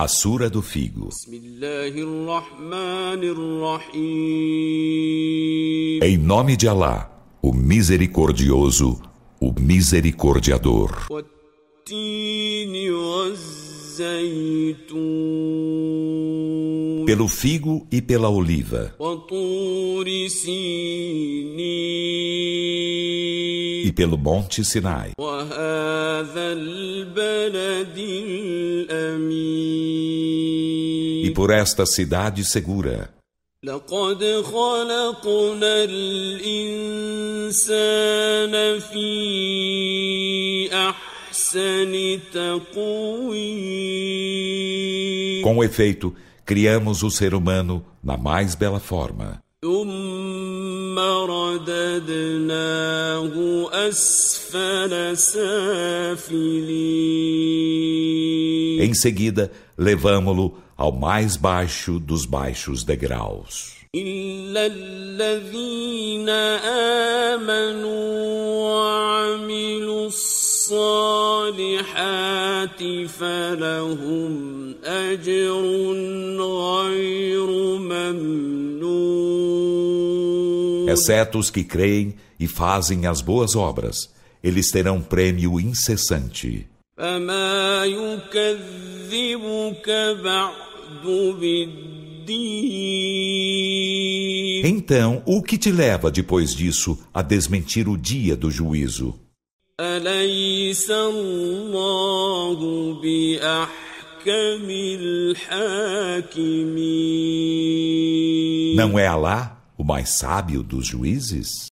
A Sura do Figo. Em nome de Alá, o Misericordioso, o Misericordiador. Pelo figo e pela oliva E pelo monte Sinai. E por esta cidade segura. لقد خلقنا الإنسان في أحسن تقويم Com efeito, criamos o ser humano na mais bela forma. ثم رددناه أسفل سافلين Em seguida, levamo-lo ao mais baixo dos baixos degraus. إلا الذين آمنوا وعملوا الصالحات فلهم أجر غير exceto os que creem e fazem as boas obras, eles terão prêmio incessante. Então, o que te leva depois disso a desmentir o dia do juízo? Não é Allah? O mais sábio dos juízes?